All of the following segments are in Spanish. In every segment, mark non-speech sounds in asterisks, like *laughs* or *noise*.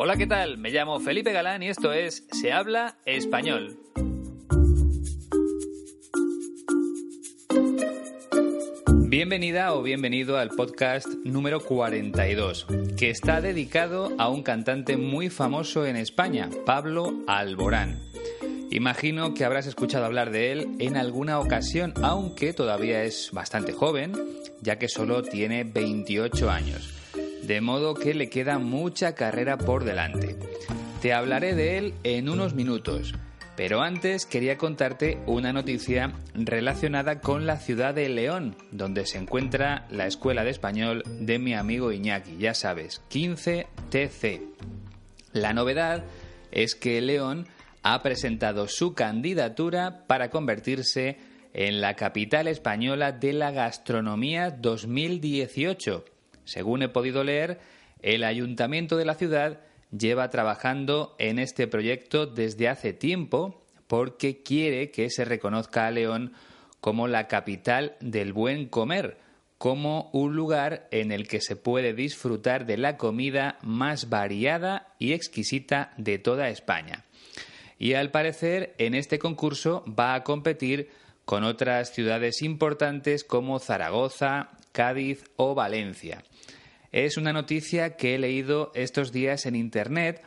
Hola, ¿qué tal? Me llamo Felipe Galán y esto es Se habla español. Bienvenida o bienvenido al podcast número 42, que está dedicado a un cantante muy famoso en España, Pablo Alborán. Imagino que habrás escuchado hablar de él en alguna ocasión, aunque todavía es bastante joven, ya que solo tiene 28 años de modo que le queda mucha carrera por delante. Te hablaré de él en unos minutos, pero antes quería contarte una noticia relacionada con la ciudad de León, donde se encuentra la Escuela de Español de mi amigo Iñaki, ya sabes, 15TC. La novedad es que León ha presentado su candidatura para convertirse en la capital española de la gastronomía 2018 según he podido leer, el ayuntamiento de la ciudad lleva trabajando en este proyecto desde hace tiempo porque quiere que se reconozca a León como la capital del buen comer, como un lugar en el que se puede disfrutar de la comida más variada y exquisita de toda España. Y al parecer en este concurso va a competir con otras ciudades importantes como Zaragoza, Cádiz o Valencia. Es una noticia que he leído estos días en Internet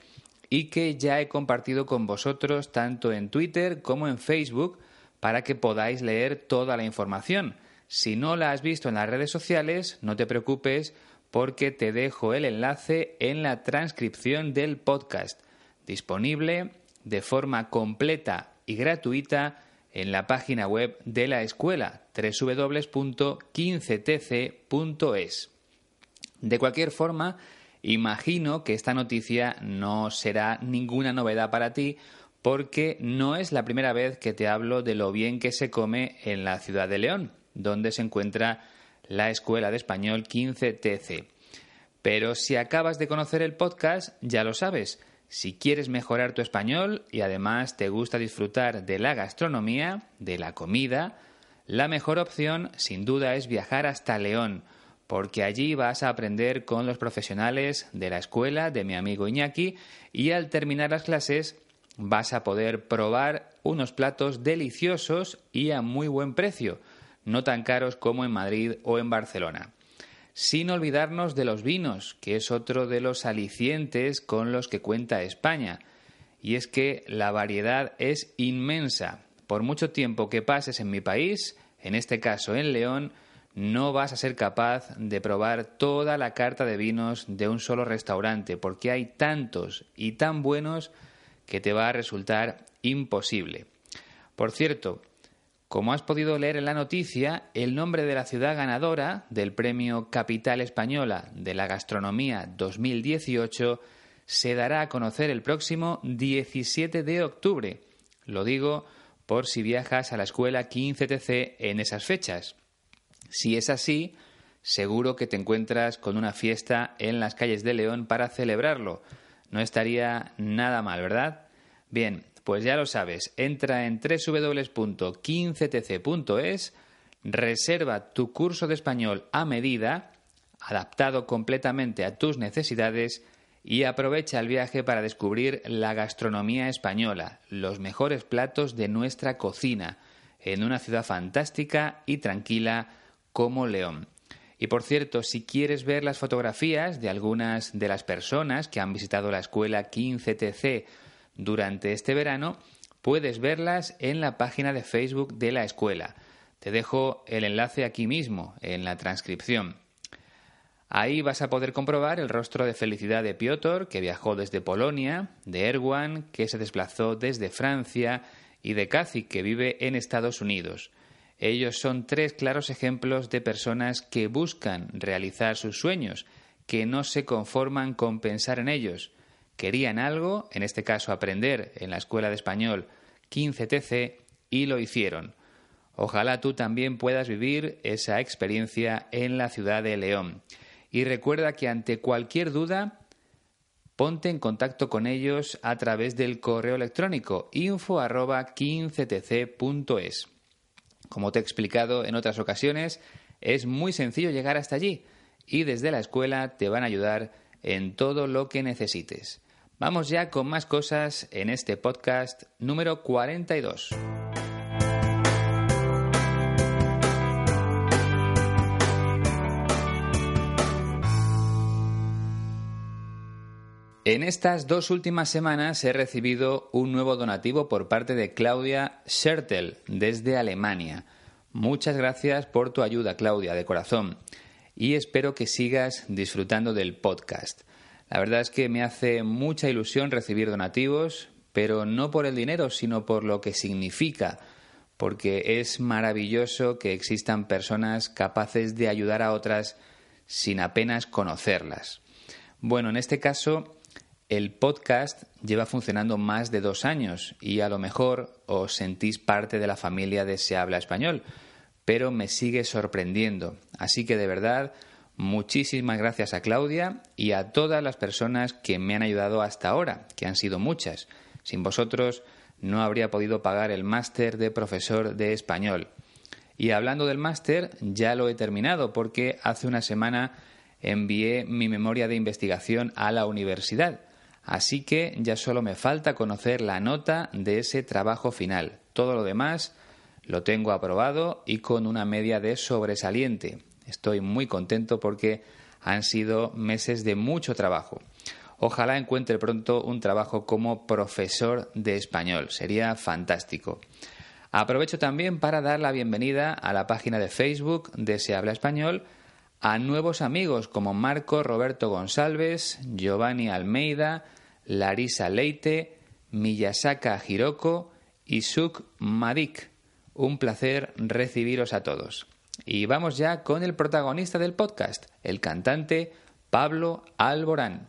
y que ya he compartido con vosotros tanto en Twitter como en Facebook para que podáis leer toda la información. Si no la has visto en las redes sociales, no te preocupes porque te dejo el enlace en la transcripción del podcast, disponible de forma completa y gratuita en la página web de la escuela www.15tc.es. De cualquier forma, imagino que esta noticia no será ninguna novedad para ti porque no es la primera vez que te hablo de lo bien que se come en la ciudad de León, donde se encuentra la Escuela de Español 15TC. Pero si acabas de conocer el podcast, ya lo sabes. Si quieres mejorar tu español y además te gusta disfrutar de la gastronomía, de la comida, la mejor opción sin duda es viajar hasta León porque allí vas a aprender con los profesionales de la escuela de mi amigo Iñaki y al terminar las clases vas a poder probar unos platos deliciosos y a muy buen precio, no tan caros como en Madrid o en Barcelona. Sin olvidarnos de los vinos, que es otro de los alicientes con los que cuenta España. Y es que la variedad es inmensa. Por mucho tiempo que pases en mi país, en este caso en León, no vas a ser capaz de probar toda la carta de vinos de un solo restaurante, porque hay tantos y tan buenos que te va a resultar imposible. Por cierto, como has podido leer en la noticia, el nombre de la ciudad ganadora del Premio Capital Española de la Gastronomía 2018 se dará a conocer el próximo 17 de octubre. Lo digo por si viajas a la escuela 15TC en esas fechas. Si es así, seguro que te encuentras con una fiesta en las calles de León para celebrarlo. No estaría nada mal, ¿verdad? Bien, pues ya lo sabes, entra en www.15tc.es, reserva tu curso de español a medida, adaptado completamente a tus necesidades, y aprovecha el viaje para descubrir la gastronomía española, los mejores platos de nuestra cocina, en una ciudad fantástica y tranquila como León. Y por cierto, si quieres ver las fotografías de algunas de las personas que han visitado la escuela 15TC durante este verano, puedes verlas en la página de Facebook de la escuela. Te dejo el enlace aquí mismo, en la transcripción. Ahí vas a poder comprobar el rostro de felicidad de Piotr, que viajó desde Polonia, de Erwan, que se desplazó desde Francia, y de Kazi, que vive en Estados Unidos. Ellos son tres claros ejemplos de personas que buscan realizar sus sueños, que no se conforman con pensar en ellos. Querían algo, en este caso aprender en la Escuela de Español 15TC, y lo hicieron. Ojalá tú también puedas vivir esa experiencia en la ciudad de León. Y recuerda que ante cualquier duda, ponte en contacto con ellos a través del correo electrónico info 15tc.es. Como te he explicado en otras ocasiones, es muy sencillo llegar hasta allí y desde la escuela te van a ayudar en todo lo que necesites. Vamos ya con más cosas en este podcast número 42. En estas dos últimas semanas he recibido un nuevo donativo por parte de Claudia Schertel desde Alemania. Muchas gracias por tu ayuda, Claudia, de corazón. Y espero que sigas disfrutando del podcast. La verdad es que me hace mucha ilusión recibir donativos, pero no por el dinero, sino por lo que significa, porque es maravilloso que existan personas capaces de ayudar a otras sin apenas conocerlas. Bueno, en este caso el podcast lleva funcionando más de dos años y a lo mejor os sentís parte de la familia de Se Habla Español, pero me sigue sorprendiendo. Así que de verdad, muchísimas gracias a Claudia y a todas las personas que me han ayudado hasta ahora, que han sido muchas. Sin vosotros no habría podido pagar el máster de profesor de español. Y hablando del máster, ya lo he terminado porque hace una semana envié mi memoria de investigación a la universidad Así que ya solo me falta conocer la nota de ese trabajo final. Todo lo demás lo tengo aprobado y con una media de sobresaliente. Estoy muy contento porque han sido meses de mucho trabajo. Ojalá encuentre pronto un trabajo como profesor de español. Sería fantástico. Aprovecho también para dar la bienvenida a la página de Facebook de Se Habla Español a nuevos amigos como Marco Roberto González, Giovanni Almeida, Larisa Leite, Miyasaka Hiroko y Suk Madik. Un placer recibiros a todos. Y vamos ya con el protagonista del podcast, el cantante Pablo Alborán.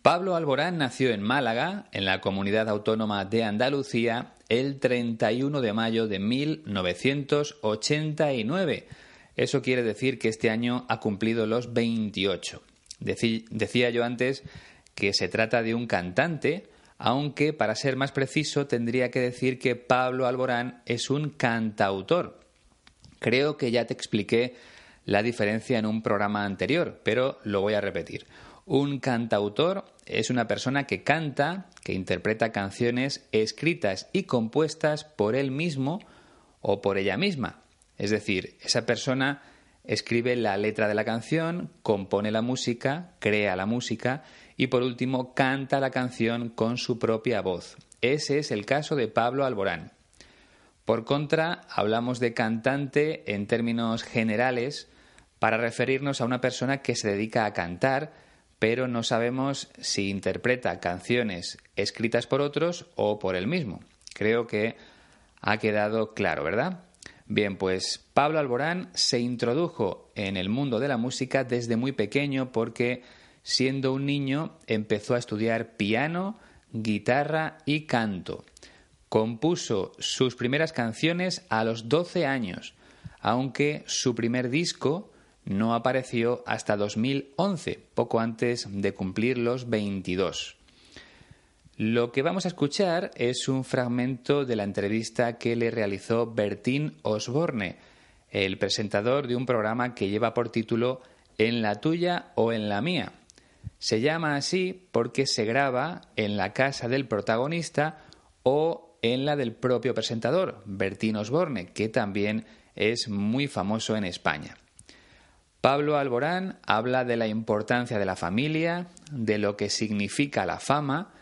Pablo Alborán nació en Málaga, en la comunidad autónoma de Andalucía, el 31 de mayo de 1989. Eso quiere decir que este año ha cumplido los 28. decía yo antes que se trata de un cantante, aunque para ser más preciso tendría que decir que Pablo Alborán es un cantautor. Creo que ya te expliqué la diferencia en un programa anterior, pero lo voy a repetir. Un cantautor es una persona que canta, que interpreta canciones escritas y compuestas por él mismo o por ella misma. Es decir, esa persona escribe la letra de la canción, compone la música, crea la música y por último canta la canción con su propia voz. Ese es el caso de Pablo Alborán. Por contra, hablamos de cantante en términos generales para referirnos a una persona que se dedica a cantar, pero no sabemos si interpreta canciones escritas por otros o por él mismo. Creo que ha quedado claro, ¿verdad? Bien, pues Pablo Alborán se introdujo en el mundo de la música desde muy pequeño porque siendo un niño empezó a estudiar piano, guitarra y canto. Compuso sus primeras canciones a los 12 años, aunque su primer disco no apareció hasta 2011, poco antes de cumplir los 22. Lo que vamos a escuchar es un fragmento de la entrevista que le realizó Bertín Osborne, el presentador de un programa que lleva por título En la tuya o en la mía. Se llama así porque se graba en la casa del protagonista o en la del propio presentador, Bertín Osborne, que también es muy famoso en España. Pablo Alborán habla de la importancia de la familia, de lo que significa la fama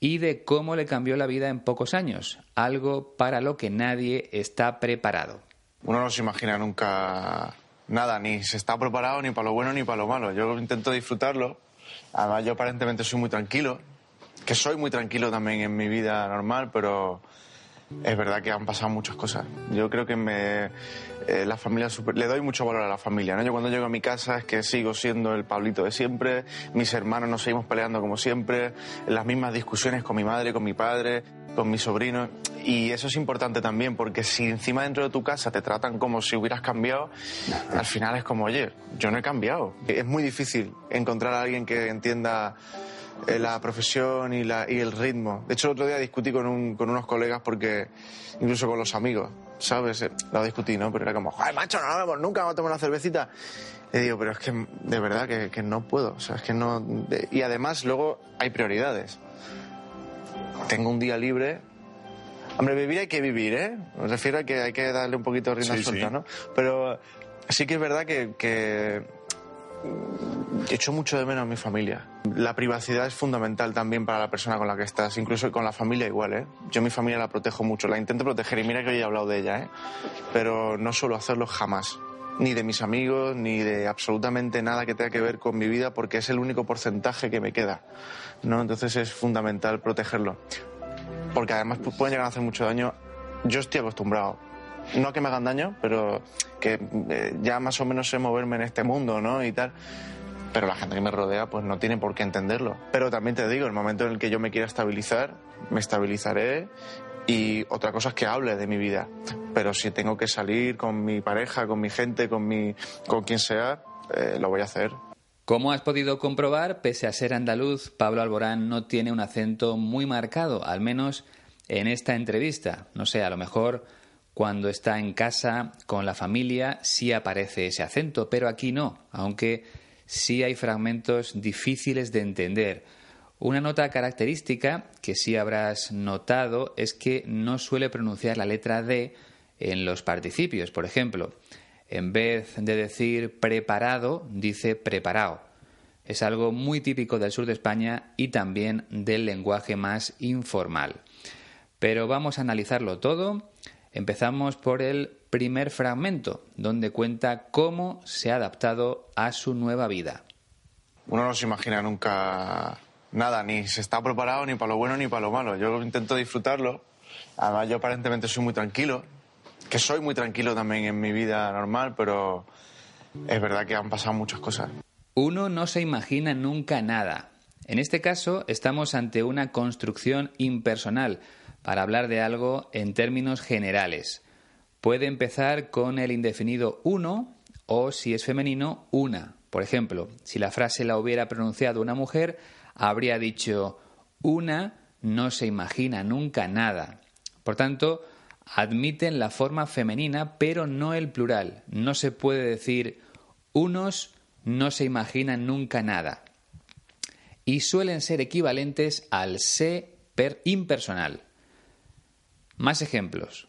y de cómo le cambió la vida en pocos años, algo para lo que nadie está preparado. Uno no se imagina nunca nada, ni se está preparado ni para lo bueno ni para lo malo. Yo intento disfrutarlo. Además, yo aparentemente soy muy tranquilo, que soy muy tranquilo también en mi vida normal, pero es verdad que han pasado muchas cosas. Yo creo que me, eh, la familia le doy mucho valor a la familia. ¿no? Yo cuando llego a mi casa es que sigo siendo el Pablito de siempre, mis hermanos nos seguimos peleando como siempre, las mismas discusiones con mi madre, con mi padre, con mis sobrinos. Y eso es importante también, porque si encima dentro de tu casa te tratan como si hubieras cambiado, *laughs* al final es como, oye, yo no he cambiado. Es muy difícil encontrar a alguien que entienda eh, la profesión y, la, y el ritmo. De hecho, el otro día discutí con, un, con unos colegas porque, incluso con los amigos, ¿sabes? Eh, Lo discutí, ¿no? Pero era como, ¡ay, macho, no nos vemos nunca, vamos a tomar una cervecita! Y digo, pero es que de verdad que, que no puedo, o sea, es que no... de- Y además luego hay prioridades. Tengo un día libre, Hombre, vivir hay que vivir, ¿eh? Me refiero a que hay que darle un poquito de rienda Sí, suelta, sí. ¿no? Pero sí que es verdad que, que echo mucho de menos a mi familia. La privacidad es fundamental también para la persona con la que estás, incluso con la familia igual, ¿eh? Yo mi familia la protejo mucho, la intento proteger y mira que hoy he hablado de ella, ¿eh? Pero no suelo hacerlo jamás. Ni de mis amigos, ni de absolutamente nada que tenga que ver con mi vida, porque es el único porcentaje que me queda, ¿no? Entonces es fundamental protegerlo porque además pu- pueden llegar a hacer mucho daño. Yo estoy acostumbrado, no que me hagan daño, pero que eh, ya más o menos sé moverme en este mundo, ¿no? Y tal. Pero la gente que me rodea, pues no tiene por qué entenderlo. Pero también te digo, el momento en el que yo me quiera estabilizar, me estabilizaré. Y otra cosa es que hable de mi vida. Pero si tengo que salir con mi pareja, con mi gente, con, mi, con quien sea, eh, lo voy a hacer. Como has podido comprobar, pese a ser andaluz, Pablo Alborán no tiene un acento muy marcado, al menos en esta entrevista. No sé, a lo mejor cuando está en casa con la familia sí aparece ese acento, pero aquí no, aunque sí hay fragmentos difíciles de entender. Una nota característica que sí habrás notado es que no suele pronunciar la letra D en los participios, por ejemplo. En vez de decir preparado, dice preparado. Es algo muy típico del sur de España y también del lenguaje más informal. Pero vamos a analizarlo todo. Empezamos por el primer fragmento, donde cuenta cómo se ha adaptado a su nueva vida. uno no se imagina nunca nada, ni se está preparado ni para lo bueno ni para lo malo. Yo intento disfrutarlo. Además, yo aparentemente soy muy tranquilo, que soy muy tranquilo también en mi vida normal, pero es verdad que han pasado muchas cosas. Uno no se imagina nunca nada. En este caso, estamos ante una construcción impersonal para hablar de algo en términos generales. Puede empezar con el indefinido uno o, si es femenino, una. Por ejemplo, si la frase la hubiera pronunciado una mujer, habría dicho una no se imagina nunca nada. Por tanto, admiten la forma femenina, pero no el plural. No se puede decir unos no se imaginan nunca nada. Y suelen ser equivalentes al se per impersonal. Más ejemplos.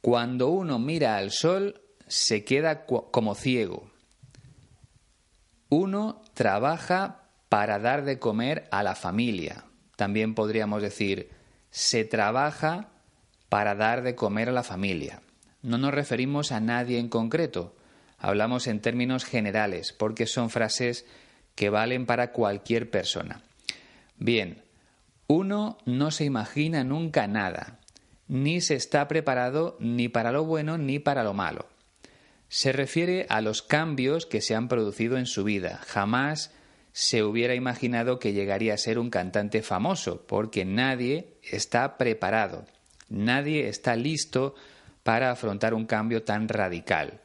Cuando uno mira al sol, se queda como ciego. Uno trabaja para dar de comer a la familia. También podríamos decir, se trabaja para dar de comer a la familia. No nos referimos a nadie en concreto, hablamos en términos generales, porque son frases que valen para cualquier persona. Bien, uno no se imagina nunca nada, ni se está preparado ni para lo bueno ni para lo malo. Se refiere a los cambios que se han producido en su vida. Jamás se hubiera imaginado que llegaría a ser un cantante famoso, porque nadie está preparado, nadie está listo para afrontar un cambio tan radical.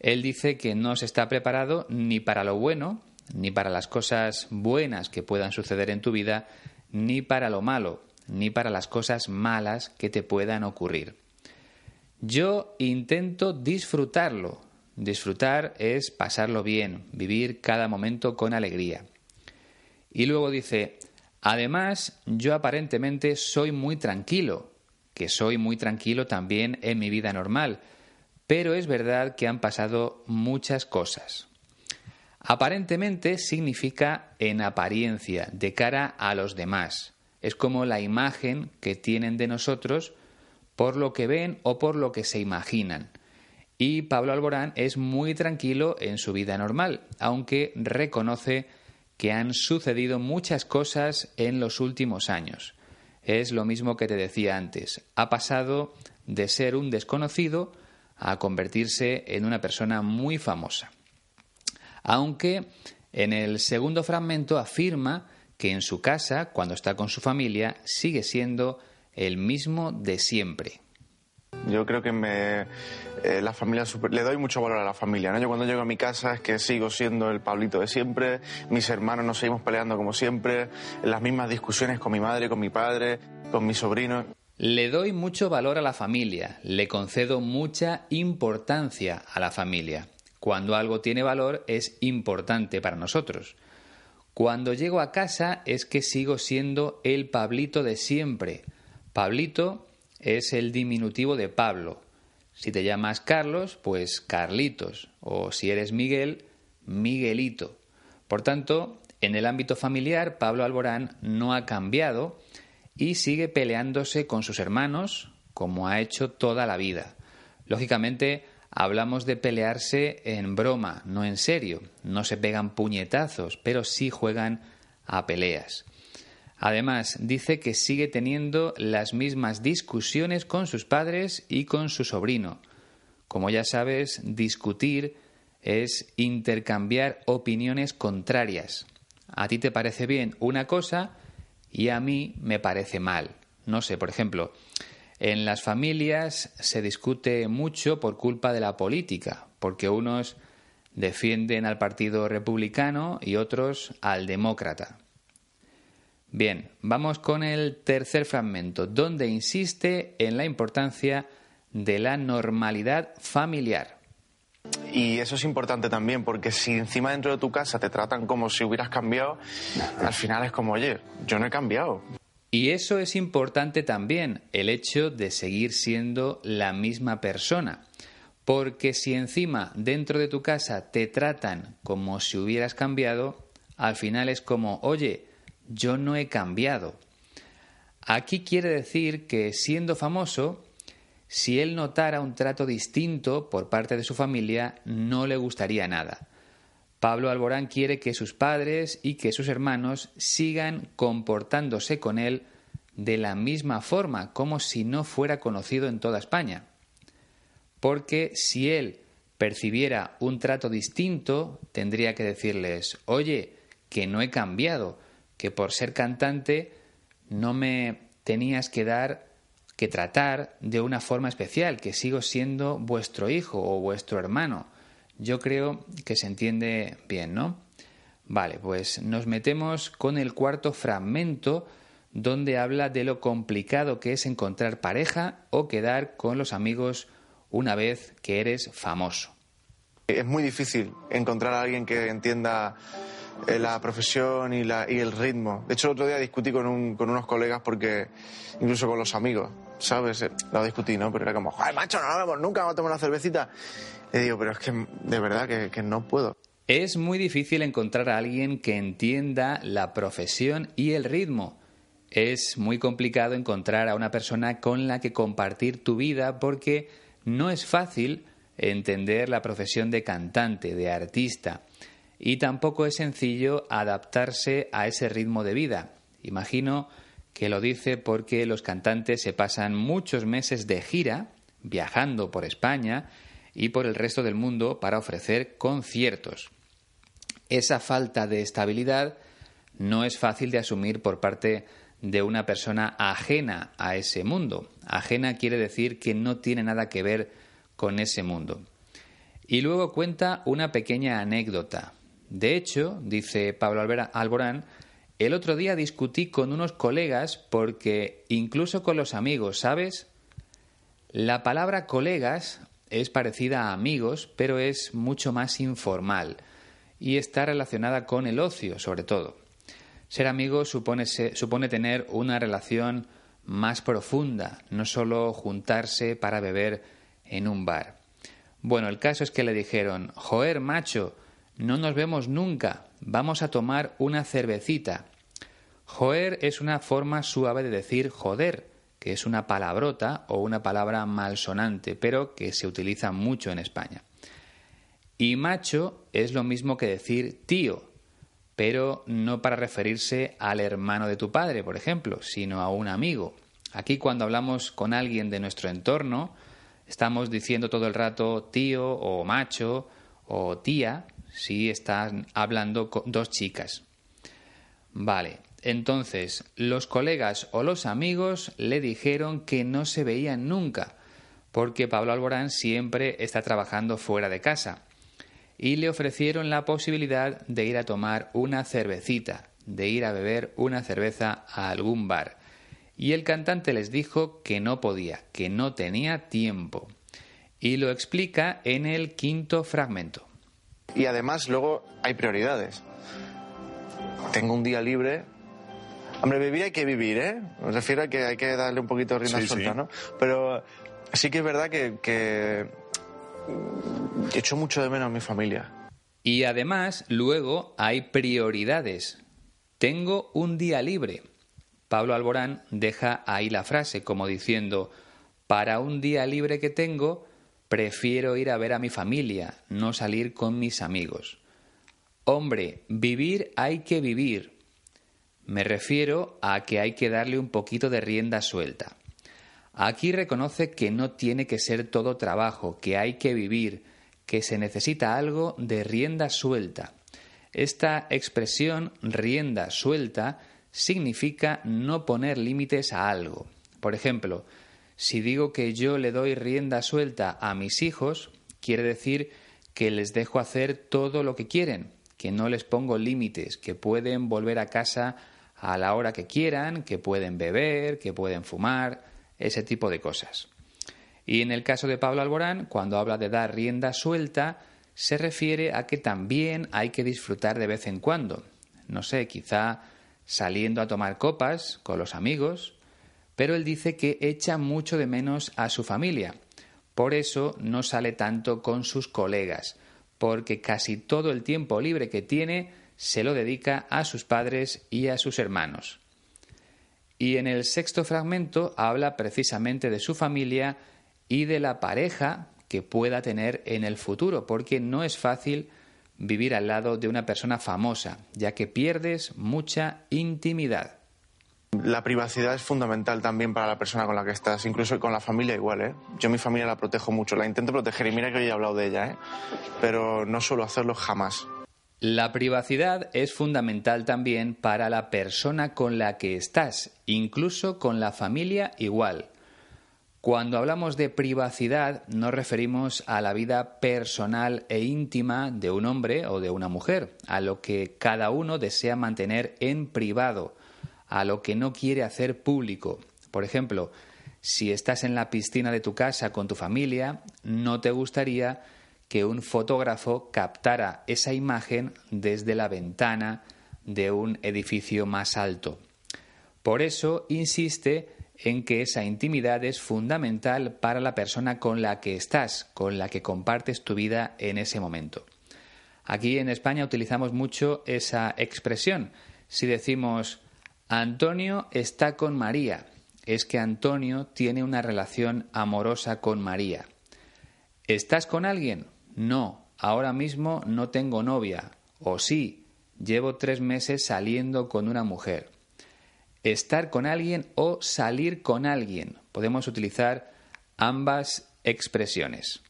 Él dice que no se está preparado ni para lo bueno, ni para las cosas buenas que puedan suceder en tu vida, ni para lo malo, ni para las cosas malas que te puedan ocurrir. Yo intento disfrutarlo. Disfrutar es pasarlo bien, vivir cada momento con alegría. Y luego dice, además, yo aparentemente soy muy tranquilo, que soy muy tranquilo también en mi vida normal, pero es verdad que han pasado muchas cosas. Aparentemente significa en apariencia, de cara a los demás. Es como la imagen que tienen de nosotros por lo que ven o por lo que se imaginan. Y Pablo Alborán es muy tranquilo en su vida normal, aunque reconoce que han sucedido muchas cosas en los últimos años. Es lo mismo que te decía antes. Ha pasado de ser un desconocido a convertirse en una persona muy famosa. Aunque en el segundo fragmento afirma que en su casa, cuando está con su familia, sigue siendo el mismo de siempre. Yo creo que me, eh, la familia super- le doy mucho valor a la familia. ¿no? Yo cuando llego a mi casa es que sigo siendo el Pablito de siempre, mis hermanos nos seguimos peleando como siempre, las mismas discusiones con mi madre, con mi padre, con mis sobrinos. Le doy mucho valor a la familia, le concedo mucha importancia a la familia. Cuando algo tiene valor es importante para nosotros. Cuando llego a casa es que sigo siendo el Pablito de siempre. Pablito es el diminutivo de Pablo. Si te llamas Carlos, pues Carlitos. O si eres Miguel, Miguelito. Por tanto, en el ámbito familiar, Pablo Alborán no ha cambiado y sigue peleándose con sus hermanos como ha hecho toda la vida. Lógicamente, hablamos de pelearse en broma, no en serio. No se pegan puñetazos, pero sí juegan a peleas. Además, dice que sigue teniendo las mismas discusiones con sus padres y con su sobrino. Como ya sabes, discutir es intercambiar opiniones contrarias. A ti te parece bien una cosa y a mí me parece mal. No sé, por ejemplo, en las familias se discute mucho por culpa de la política, porque unos defienden al Partido Republicano y otros al Demócrata. Bien, vamos con el tercer fragmento, donde insiste en la importancia de la normalidad familiar. Y eso es importante también, porque si encima dentro de tu casa te tratan como si hubieras cambiado, *laughs* al final es como, oye, yo no he cambiado. Y eso es importante también, el hecho de seguir siendo la misma persona. Porque si encima dentro de tu casa te tratan como si hubieras cambiado, al final es como, oye, yo no he cambiado. Aquí quiere decir que siendo famoso, si él notara un trato distinto por parte de su familia, no le gustaría nada. Pablo Alborán quiere que sus padres y que sus hermanos sigan comportándose con él de la misma forma, como si no fuera conocido en toda España. Porque si él percibiera un trato distinto, tendría que decirles, oye, que no he cambiado, que por ser cantante no me tenías que dar, que tratar de una forma especial, que sigo siendo vuestro hijo o vuestro hermano. Yo creo que se entiende bien, ¿no? Vale, pues nos metemos con el cuarto fragmento donde habla de lo complicado que es encontrar pareja o quedar con los amigos una vez que eres famoso. Es muy difícil encontrar a alguien que entienda eh, la profesión y, la, y el ritmo. De hecho, el otro día discutí con, un, con unos colegas porque, incluso con los amigos, ¿sabes? Eh, Lo discutí, ¿no? Pero era como, joder, macho, no vemos nunca, a tomar una cervecita. Y digo, pero es que de verdad que, no puedo. Es muy difícil encontrar a alguien que entienda la profesión y el ritmo. Es muy complicado encontrar a una persona con la que compartir tu vida porque no es fácil entender la profesión de cantante, de artista, y tampoco es sencillo adaptarse a ese ritmo de vida. Imagino que lo dice porque los cantantes se pasan muchos meses de gira, viajando por España y por el resto del mundo para ofrecer conciertos. Esa falta de estabilidad no es fácil de asumir por parte de una persona ajena a ese mundo. Ajena quiere decir que no tiene nada que ver con ese mundo. Y luego cuenta una pequeña anécdota. De hecho, dice Pablo Alborán, el otro día discutí con unos colegas porque incluso con los amigos, ¿sabes? La palabra colegas es parecida a amigos, pero es mucho más informal y está relacionada con el ocio, sobre todo. Ser amigo supone, tener una relación más profunda, no solo juntarse para beber en un bar. Bueno, el caso es que le dijeron, joder, macho, no nos vemos nunca, vamos a tomar una cervecita. Joder es una forma suave de decir joder, que es una palabrota o una palabra malsonante, pero que se utiliza mucho en España. Y macho es lo mismo que decir tío, pero no para referirse al hermano de tu padre, por ejemplo, sino a un amigo. Aquí cuando hablamos con alguien de nuestro entorno, estamos diciendo todo el rato tío o macho o tía si están hablando con dos chicas. Vale, entonces los colegas o los amigos le dijeron que no se veían nunca, porque Pablo Alborán siempre está trabajando fuera de casa y le ofrecieron la posibilidad de ir a tomar una cervecita, de ir a beber una cerveza a algún bar. Y el cantante les dijo que no podía, que no tenía tiempo. Y lo explica en el quinto fragmento. Y además luego hay prioridades. Tengo un día libre. Hombre, vivir hay que vivir, ¿eh? Me refiero a que hay que darle un poquito de rienda suelta, ¿no? Pero sí que es verdad que, que echo mucho de menos a mi familia. Y además, luego hay prioridades. Tengo un día libre. Pablo Alborán deja ahí la frase como diciendo, para un día libre que tengo, prefiero ir a ver a mi familia, no salir con mis amigos. Hombre, vivir hay que vivir. Me refiero a que hay que darle un poquito de rienda suelta. Aquí reconoce que no tiene que ser todo trabajo, que hay que vivir, que se necesita algo de rienda suelta. Esta expresión rienda suelta significa no poner límites a algo. Por ejemplo, si digo que yo le doy rienda suelta a mis hijos, quiere decir que les dejo hacer todo lo que quieren, que no les pongo límites, que pueden volver a casa a la hora que quieran, que pueden beber, que pueden fumar, ese tipo de cosas. Y en el caso de Pablo Alborán, cuando habla de dar rienda suelta, se refiere a que también hay que disfrutar de vez en cuando. No sé, quizá saliendo a tomar copas con los amigos, pero él dice que echa mucho de menos a su familia. Por eso no sale tanto con sus colegas, porque casi todo el tiempo libre que tiene se lo dedica a sus padres y a sus hermanos. Y en el sexto fragmento habla precisamente de su familia y de la pareja que pueda tener en el futuro, porque no es fácil vivir al lado de una persona famosa, ya que pierdes mucha intimidad. La privacidad es fundamental también para la persona con la que estás, incluso con la familia igual, ¿eh? Yo mi familia la protejo mucho, la intento proteger y mira que hoy he hablado de ella, ¿eh? Pero no suelo hacerlo jamás. La privacidad es fundamental también para la persona con la que estás, incluso con la familia igual. Cuando hablamos de privacidad nos referimos a la vida personal e íntima de un hombre o de una mujer, a lo que cada uno desea mantener en privado, a lo que no quiere hacer público. Por ejemplo, si estás en la piscina de tu casa con tu familia, no te gustaría que un fotógrafo captara esa imagen desde la ventana de un edificio más alto. Por eso insiste en que esa intimidad es fundamental para la persona con la que estás, con la que compartes tu vida en ese momento. Aquí en España utilizamos mucho esa expresión. Si decimos Antonio está con María, es que Antonio tiene una relación amorosa con María. ¿Estás con alguien? No, ahora mismo no tengo novia. O sí, llevo tres meses saliendo con una mujer estar con alguien o salir con alguien. Podemos utilizar ambas expresiones.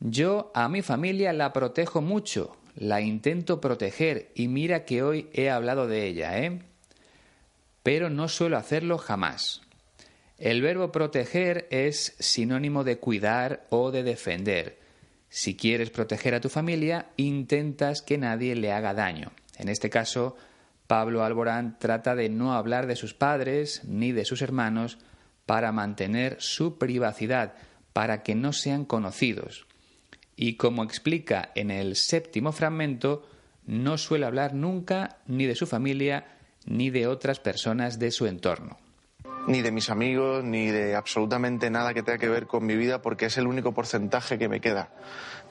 Yo a mi familia la protejo mucho, la intento proteger y mira que hoy he hablado de ella, ¿eh? Pero no suelo hacerlo jamás. El verbo proteger es sinónimo de cuidar o de defender. Si quieres proteger a tu familia, intentas que nadie le haga daño. En este caso, Pablo Alborán trata de no hablar de sus padres ni de sus hermanos para mantener su privacidad, para que no sean conocidos. Y como explica en el séptimo fragmento, no suele hablar nunca ni de su familia ni de otras personas de su entorno. Ni de mis amigos, ni de absolutamente nada que tenga que ver con mi vida, porque es el único porcentaje que me queda.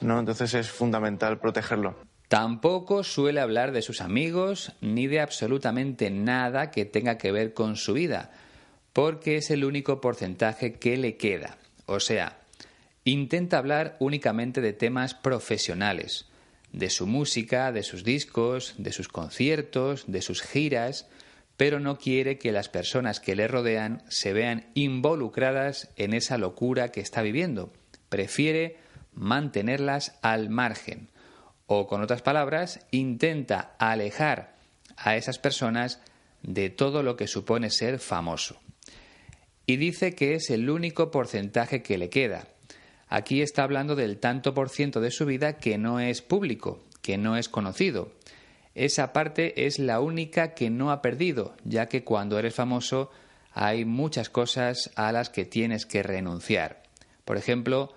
¿no? Entonces es fundamental protegerlo. Tampoco suele hablar de sus amigos ni de absolutamente nada que tenga que ver con su vida, porque es el único porcentaje que le queda. O sea, intenta hablar únicamente de temas profesionales, de su música, de sus discos, de sus conciertos, de sus giras, pero no quiere que las personas que le rodean se vean involucradas en esa locura que está viviendo. Prefiere mantenerlas al margen. O con otras palabras, intenta alejar a esas personas de todo lo que supone ser famoso. y dice que es el único porcentaje que le queda. Aquí está hablando del tanto por ciento de su vida que no es público, que no es conocido. Esa parte es la única que no ha perdido, ya que cuando eres famoso hay muchas cosas a las que tienes que renunciar. Por ejemplo,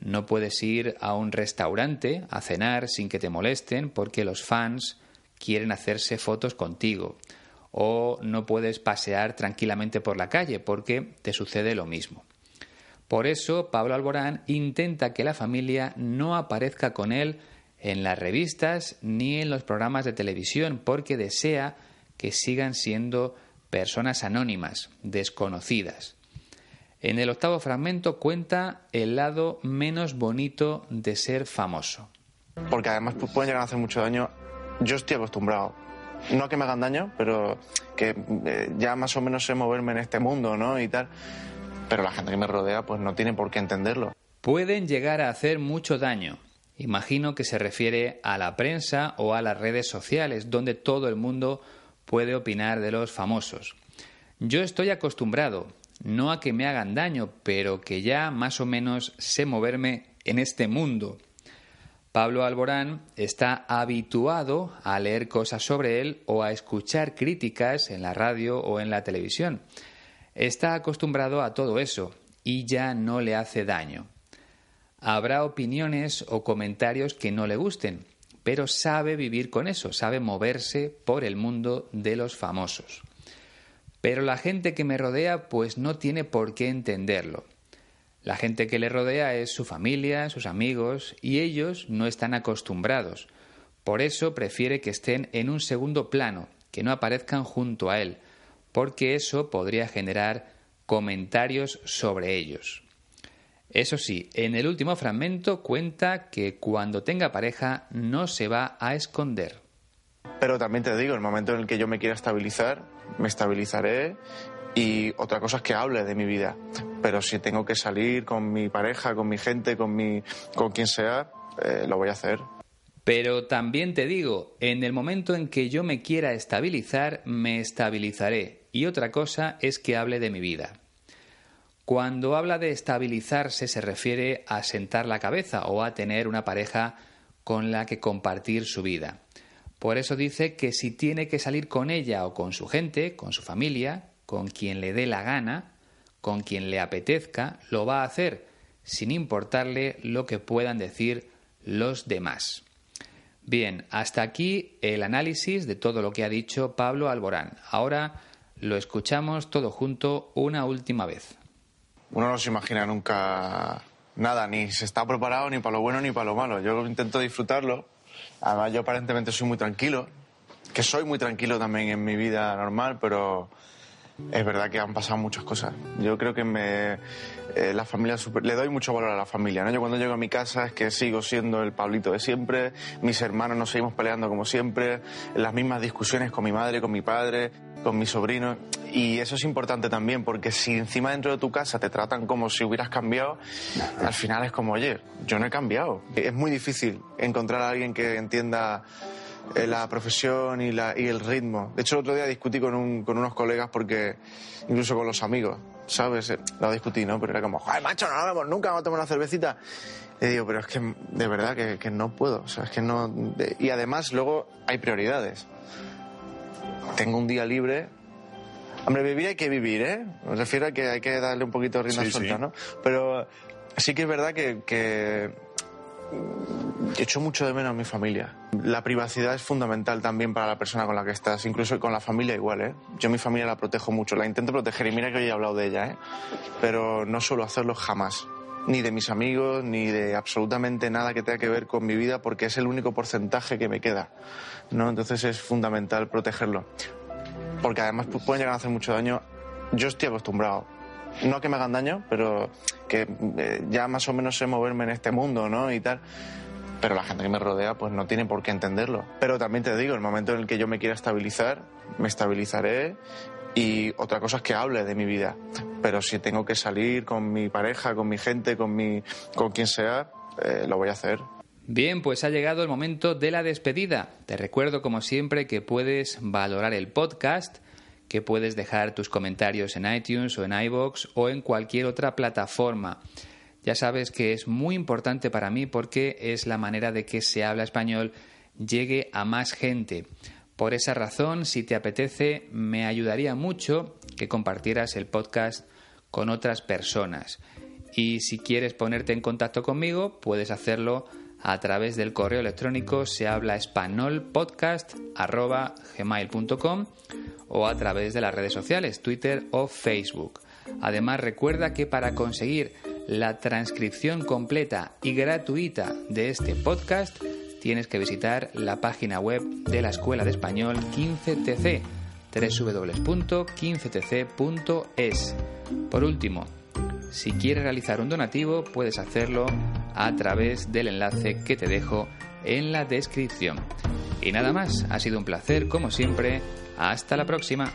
no puedes ir a un restaurante a cenar sin que te molesten porque los fans quieren hacerse fotos contigo. O no puedes pasear tranquilamente por la calle porque te sucede lo mismo. Por eso Pablo Alborán intenta que la familia no aparezca con él en las revistas ni en los programas de televisión porque desea que sigan siendo personas anónimas, desconocidas. En el octavo fragmento cuenta el lado menos bonito de ser famoso. Porque además pueden llegar a hacer mucho daño. Yo estoy acostumbrado. No a que me hagan daño, pero que eh, ya más o menos sé moverme en este mundo, ¿no? Y tal. Pero la gente que me rodea, pues no tiene por qué entenderlo. Pueden llegar a hacer mucho daño. Imagino que se refiere a la prensa o a las redes sociales, donde todo el mundo puede opinar de los famosos. Yo estoy acostumbrado, no a que me hagan daño, pero que ya más o menos sé moverme en este mundo. Pablo Alborán está habituado a leer cosas sobre él o a escuchar críticas en la radio o en la televisión. Está acostumbrado a todo eso y ya no le hace daño. Habrá opiniones o comentarios que no le gusten, pero sabe vivir con eso, sabe moverse por el mundo de los famosos. Pero la gente que me rodea pues no tiene por qué entenderlo. La gente que le rodea es su familia, sus amigos, y ellos no están acostumbrados. Por eso prefiere que estén en un segundo plano, que no aparezcan junto a él, porque eso podría generar comentarios sobre ellos. Eso sí, en el último fragmento cuenta que cuando tenga pareja no se va a esconder. Pero también te digo, el momento en el que yo me quiera estabilizar, me estabilizaré y otra cosa es que hable de mi vida. Pero si tengo que salir con mi pareja, con mi gente, con, mi, con quien sea, eh, lo voy a hacer. Pero también te digo, en el momento en que yo me quiera estabilizar, me estabilizaré. Y otra cosa es que hable de mi vida. Cuando habla de estabilizarse se refiere a sentar la cabeza o a tener una pareja con la que compartir su vida. Por eso dice que si tiene que salir con ella o con su gente, con su familia, con quien le dé la gana, con quien le apetezca, lo va a hacer, sin importarle lo que puedan decir los demás. Bien, hasta aquí el análisis de todo lo que ha dicho Pablo Alborán. Ahora lo escuchamos todo junto una última vez. Uno no se imagina nunca nada, ni se está preparado ni para lo bueno ni para lo malo. Yo intento disfrutarlo Además, yo aparentemente soy muy tranquilo, que soy muy tranquilo también en mi vida normal, pero es verdad que han pasado muchas cosas. Yo creo que me, eh, la familia le doy mucho valor a la familia. ¿no? Yo cuando llego a mi casa es que sigo siendo el Pablito de siempre, mis hermanos nos seguimos peleando como siempre, las mismas discusiones con mi madre, con mi padre, con mis sobrinos. Y eso es importante también, porque si encima dentro de tu casa te tratan como si hubieras cambiado, al final es como, oye, yo no he cambiado. Es muy difícil encontrar a alguien que entienda eh, la profesión y, la, y el ritmo. De hecho, el otro día discutí con, un, con unos colegas porque, incluso con los amigos, ¿sabes? Eh, lo discutí, ¿no? Pero era como, joder, macho, no vemos nunca, vamos a tomar una cervecita. Y digo, pero es que de verdad que, que no puedo, o sea, es que no... Y además luego hay prioridades. Tengo un día libre Hombre, vivir hay que vivir, ¿eh? Me refiero a que hay que darle un poquito de rienda suelta, ¿no? Pero sí que es verdad que, que echo mucho de menos a mi familia. La privacidad es fundamental también para la persona con la que estás, incluso con la familia igual, ¿eh? Yo mi familia la protejo mucho, la intento proteger y mira que hoy he hablado de ella, ¿eh? Pero no suelo hacerlo jamás. Ni de mis amigos, ni de absolutamente nada que tenga que ver con mi vida, porque es el único porcentaje que me queda, ¿no? Entonces es fundamental protegerlo porque además pueden llegar a hacer mucho daño. Yo estoy acostumbrado. No que me hagan daño, pero que eh, ya más o menos sé moverme en este mundo, ¿no? Y tal. Pero la gente que me rodea, pues no tiene por qué entenderlo. Pero también te digo, el momento en el que yo me quiera estabilizar, me estabilizaré y otra cosa es que hable de mi vida. Pero si tengo que salir con mi pareja, con mi gente, con, mi, con quien sea, eh, lo voy a hacer. Bien, pues ha llegado el momento de la despedida. Te recuerdo, como siempre, que puedes valorar el podcast, que puedes dejar tus comentarios en iTunes o en iBox o en cualquier otra plataforma. Ya sabes que es muy importante para mí porque es la manera de que se habla español llegue a más gente. Por esa razón, si te apetece, me ayudaría mucho que compartieras el podcast con otras personas. Y si quieres ponerte en contacto conmigo, puedes hacerlo a través del correo electrónico se habla o a través de las redes sociales, Twitter o Facebook. Además, recuerda que para conseguir la transcripción completa y gratuita de este podcast, tienes que visitar la página web de la Escuela de Español 15TC, www.15tc.es. Por último, si quieres realizar un donativo, puedes hacerlo a través del enlace que te dejo en la descripción. Y nada más, ha sido un placer como siempre. Hasta la próxima.